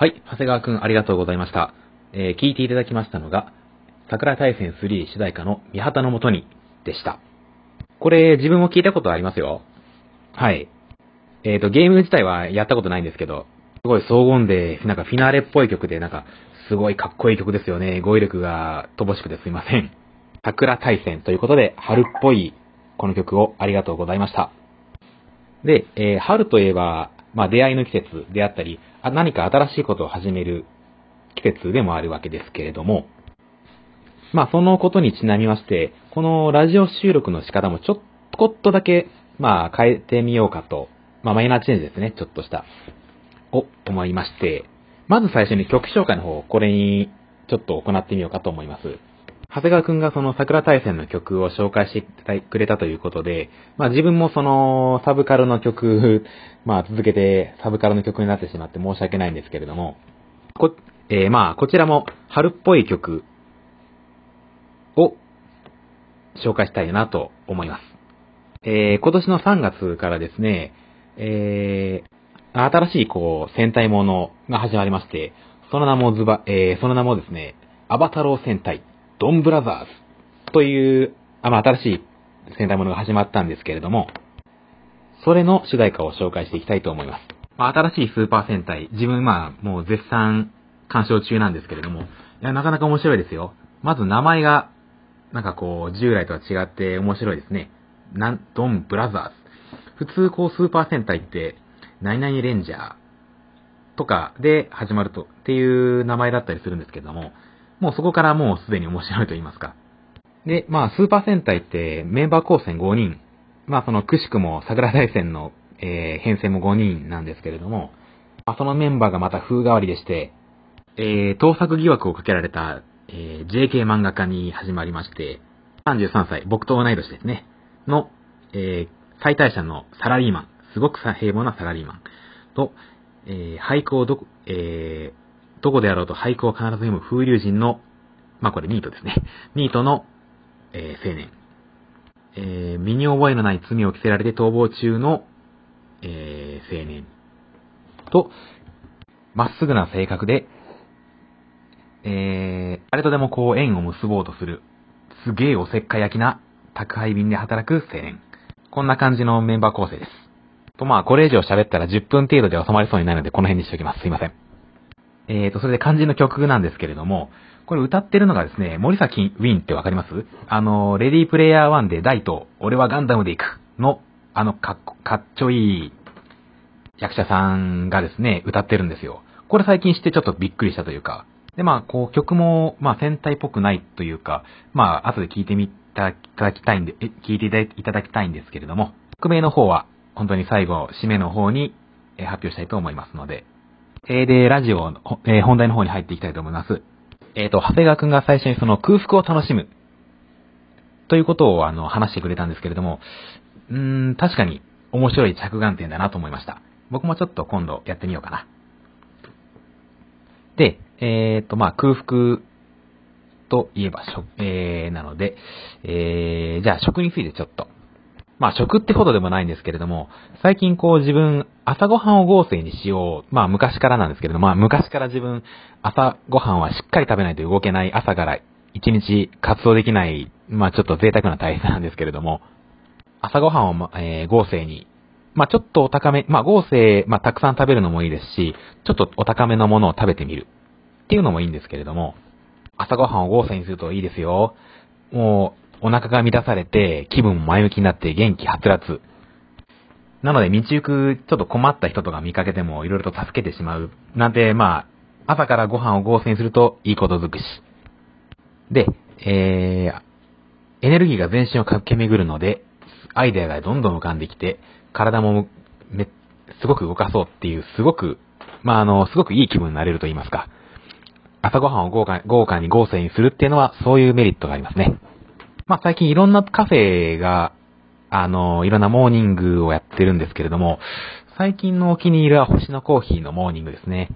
はい、長谷川くんありがとうございました。えー聞いていただきましたのが、桜大戦3主題歌の三旗のもとにでした。これ、自分も聞いたことありますよ。はい。えっ、と、ゲーム自体はやったことないんですけど、すごい荘厳で、なんかフィナーレっぽい曲で、なんか、すごいかっこいい曲ですよね。語彙力が乏しくてすいません。桜大戦ということで、春っぽいこの曲をありがとうございました。で、えー春といえば、まあ出会いの季節であったり、あ何か新しいことを始める季節でもあるわけですけれども、まあそのことにちなみまして、このラジオ収録の仕方もちょっこっとだけ、まあ変えてみようかと、まあマイナーチェンジですね、ちょっとした、を思いまして、まず最初に曲紹介の方、これにちょっと行ってみようかと思います。長谷川くんがその桜大戦の曲を紹介してくれたということで、まあ自分もそのサブカルの曲、まあ続けてサブカルの曲になってしまって申し訳ないんですけれども、こ、えーまあこちらも春っぽい曲を紹介したいなと思います。えー今年の3月からですね、えー新しいこう戦隊ものが始まりまして、その名もズバ、えーその名もですね、アバタロー戦隊、ドンブラザーズという、あまあ、新しい戦隊ものが始まったんですけれども、それの主題歌を紹介していきたいと思います。まあ、新しいスーパー戦隊、自分まあ、もう絶賛鑑賞中なんですけれども、いや、なかなか面白いですよ。まず名前が、なんかこう、従来とは違って面白いですね。なん、ドンブラザーズ。普通こう、スーパー戦隊って、何々レンジャーとかで始まると、っていう名前だったりするんですけども、もうそこからもうすでに面白いと言いますか。で、まあ、スーパー戦隊ってメンバー構成5人。まあ、その、くしくも桜大戦の、えー編成も5人なんですけれども、まあ、そのメンバーがまた風変わりでして、えー、盗作疑惑をかけられた、えー JK 漫画家に始まりまして、33歳、僕と同い年ですね、の、えー最大者のサラリーマン、すごく平凡なサラリーマンと、えー俳句をど、えーどこであろうと俳句を必ず読む風流人の、まあ、これニートですね。ニートの、えー青年。えー身に覚えのない罪を着せられて逃亡中の、えー青年。と、まっすぐな性格で、えー、誰とでもこう縁を結ぼうとする、すげえおせっかい焼きな宅配便で働く青年。こんな感じのメンバー構成です。とまあ、これ以上喋ったら10分程度で収まりそうにないので、この辺にしておきます。すいません。えーと、それで肝心の曲なんですけれども、これ歌ってるのがですね、森崎ウィンってわかります？あの、レディープレイヤー1で大と、俺はガンダムで行くの、あの、かっこ、かっちょいい役者さんがですね、歌ってるんですよ。これ最近知ってちょっとびっくりしたというか、で、まあ、こう、曲も、まあ、戦隊っぽくないというか、まあ、後で聞いてみたいただきたいんで、え聞いていただきたいんですけれども、曲名の方は、本当に最後、締めの方に、え発表したいと思いますので、えーで、ラジオの、えー本題の方に入っていきたいと思います。えっ、と、長谷川くんが最初にその空腹を楽しむ、ということを、あの、話してくれたんですけれども、うーん、確かに面白い着眼点だなと思いました。僕もちょっと今度やってみようかな。で、えっ、と、まあ、空腹といえば食、えー、なので、えー、じゃあ食についてちょっと。まあ、食ってほどでもないんですけれども、最近こう自分、朝ごはんを合成にしよう。まあ、昔からなんですけれども、まあ、昔から自分、朝ごはんはしっかり食べないと動けない朝から一日活動できない、まあ、ちょっと贅沢な体質なんですけれども、朝ごはんを、えー合成に、まあ、ちょっとお高め、まあ、合成、まあ、たくさん食べるのもいいですし、ちょっとお高めのものを食べてみる。っていうのもいいんですけれども、朝ごはんを合成にするといいですよ。もう、お腹が満たされて、気分も前向きになって元気はつらつ。なので、道行く、ちょっと困った人とか見かけても、いろいろと助けてしまう。なんて、まあ、朝からご飯を合成すると、いいことづくし。で、えー、エネルギーが全身を駆け巡るので、アイデアがどんどん浮かんできて、体もめ、すごく動かそうっていう、すごく、まあ、あの、すごくいい気分になれると言いますか。朝ごはんを豪華豪華に合成にするっていうのは、そういうメリットがありますね。まあ、最近いろんなカフェが、あの、いろんなモーニングをやってるんですけれども、最近のお気に入りは星のコーヒーのモーニングですね。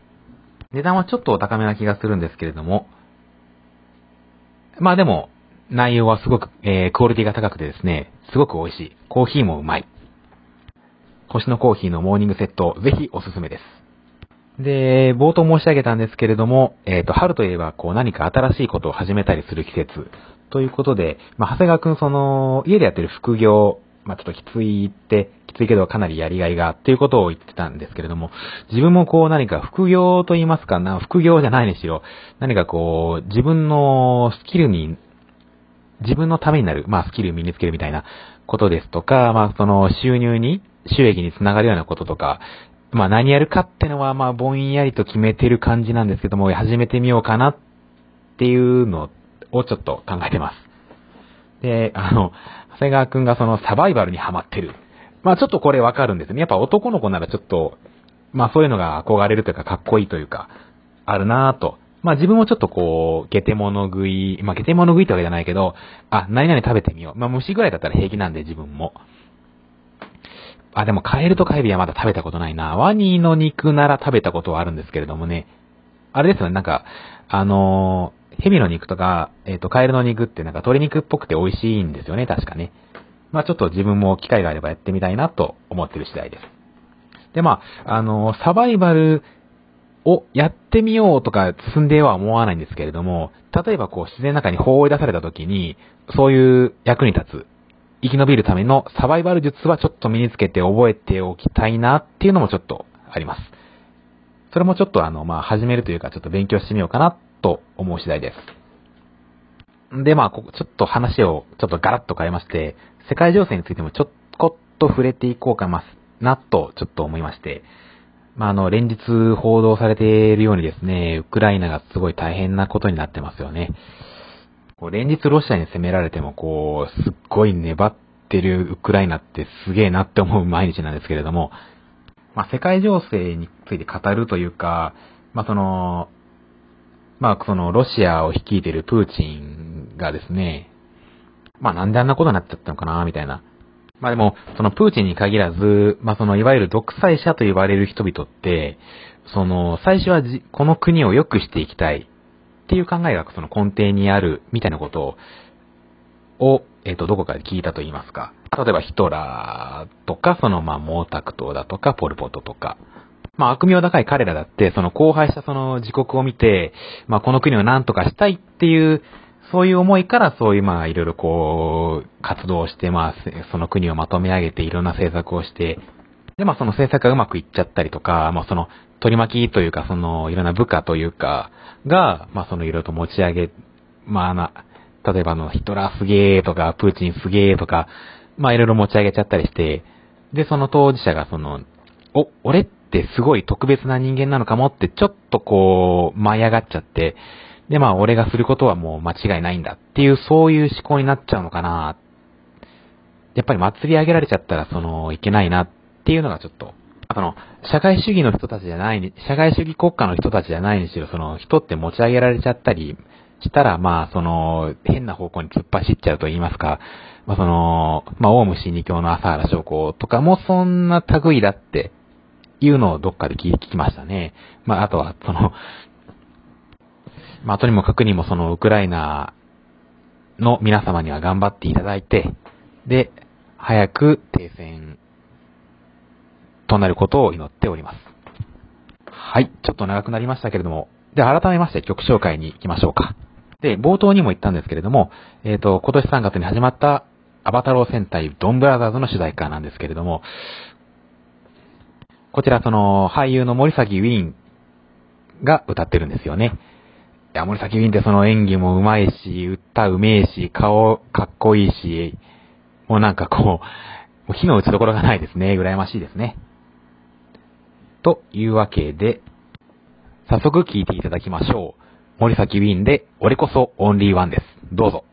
値段はちょっとお高めな気がするんですけれども、まあでも、内容はすごく、えー、クオリティが高くてですね、すごく美味しい。コーヒーもうまい。星のコーヒーのモーニングセット、ぜひおすすめです。で、冒頭申し上げたんですけれども、えっ、と、春といえば、こう何か新しいことを始めたりする季節。ということで、まあ、長谷川くん、その、家でやってる副業、まあ、ちょっときついって、きついけどかなりやりがいが、っていうことを言ってたんですけれども、自分もこう何か副業と言いますかな、副業じゃないにしろ、何かこう、自分のスキルに、自分のためになる、まあ、スキル身につけるみたいなことですとか、まあ、その収入に、収益につながるようなこととか、まあ、何やるかってのは、まあ、ぼんやりと決めてる感じなんですけども、始めてみようかなっていうのをちょっと考えてます。で、あの、長谷川くんがそのサバイバルにハマってる。まあちょっとこれわかるんですね。やっぱ男の子ならちょっと、まあそういうのが憧れるというかかっこいいというか、あるなぁと。まあ自分もちょっとこう、ゲテモノ食い、まあゲテモノ食いってわけじゃないけど、あ、何々食べてみよう。まあ虫ぐらいだったら平気なんで自分も。あ、でもカエルとカエビはまだ食べたことないな。ワニの肉なら食べたことはあるんですけれどもね。あれですよね、なんか、あのヘビの肉とか、えっ、ー、と、カエルの肉ってなんか鶏肉っぽくて美味しいんですよね、確かね。まあちょっと自分も機会があればやってみたいなと思ってる次第です。で、まあ、あの、サバイバルをやってみようとか進んでは思わないんですけれども、例えばこう自然の中に放り出された時に、そういう役に立つ、生き延びるためのサバイバル術はちょっと身につけて覚えておきたいなっていうのもちょっとあります。それもちょっとあの、まあ、始めるというかちょっと勉強してみようかなと思う次第です。で、まあ、ここちょっと話をちょっとガラッと変えまして、世界情勢についてもちょっこっと触れていこうかなとちょっと思いまして、まあ、あの、連日報道されているようにですね、ウクライナがすごい大変なことになってますよね。こう連日ロシアに攻められても、こう、すっごい粘ってるウクライナってすげえなって思う毎日なんですけれども、まあ、世界情勢について語るというか、まあ、その、まあ、その、ロシアを率いているプーチンがですね、まあ、なんであんなことになっちゃったのかな、みたいな。まあでも、そのプーチンに限らず、まあその、いわゆる独裁者と言われる人々って、その、最初はじ、この国を良くしていきたいっていう考えがその根底にある、みたいなことを、を、えっ、ー、と、どこかで聞いたと言いますか。例えばヒトラーとか、その、まあ、毛沢東だとか、ポルポトとか、まあ悪名高い彼らだって、その荒廃したその自国を見て、まあこの国を何とかしたいっていう、そういう思いからそういうまあいろいろこう、活動して、まあその国をまとめ上げていろんな政策をして、でまあその政策がうまくいっちゃったりとか、まあその取り巻きというかそのいろんな部下というかが、まあそのいろいろと持ち上げ、まあな、例えばのヒトラーすげーとか、プーチンすげーとか、まあいろいろ持ち上げちゃったりして、でその当事者がその、お、俺っってすごい特別な人間なのかもってちょっとこう舞い上がっちゃって、でまあ俺がすることはもう間違いないんだっていうそういう思考になっちゃうのかな。やっぱり祭り上げられちゃったらそのいけないなっていうのがちょっと、その社会主義の人たちじゃないに、社会主義国家の人たちじゃないにしろその人って持ち上げられちゃったりしたらまあその変な方向に突っ走っちゃうと言いますか、まあその、まあオウム真理教の朝原翔子とかもそんな類だっていうのをどっかで聞きましたね。まあ、あとは、その、まあ、とにもかくにもそのウクライナの皆様には頑張っていただいて、で、早く停戦となることを祈っております。はい、ちょっと長くなりましたけれども、で、改めまして曲紹介に行きましょうか。で、冒頭にも言ったんですけれども、えっ、ー、と、今年3月に始まったアバタロー戦隊ドンブラザーズの主題歌なんですけれども、こちらその俳優の森崎ウィンが歌ってるんですよね。いや、森崎ウィンってその演技も上手いし、歌うめえし、顔かっこいいし、もうなんかこう、もう火の打ちどころがないですね。羨ましいですね。というわけで、早速聴いていただきましょう。森崎ウィンで、俺こそオンリーワンです。どうぞ。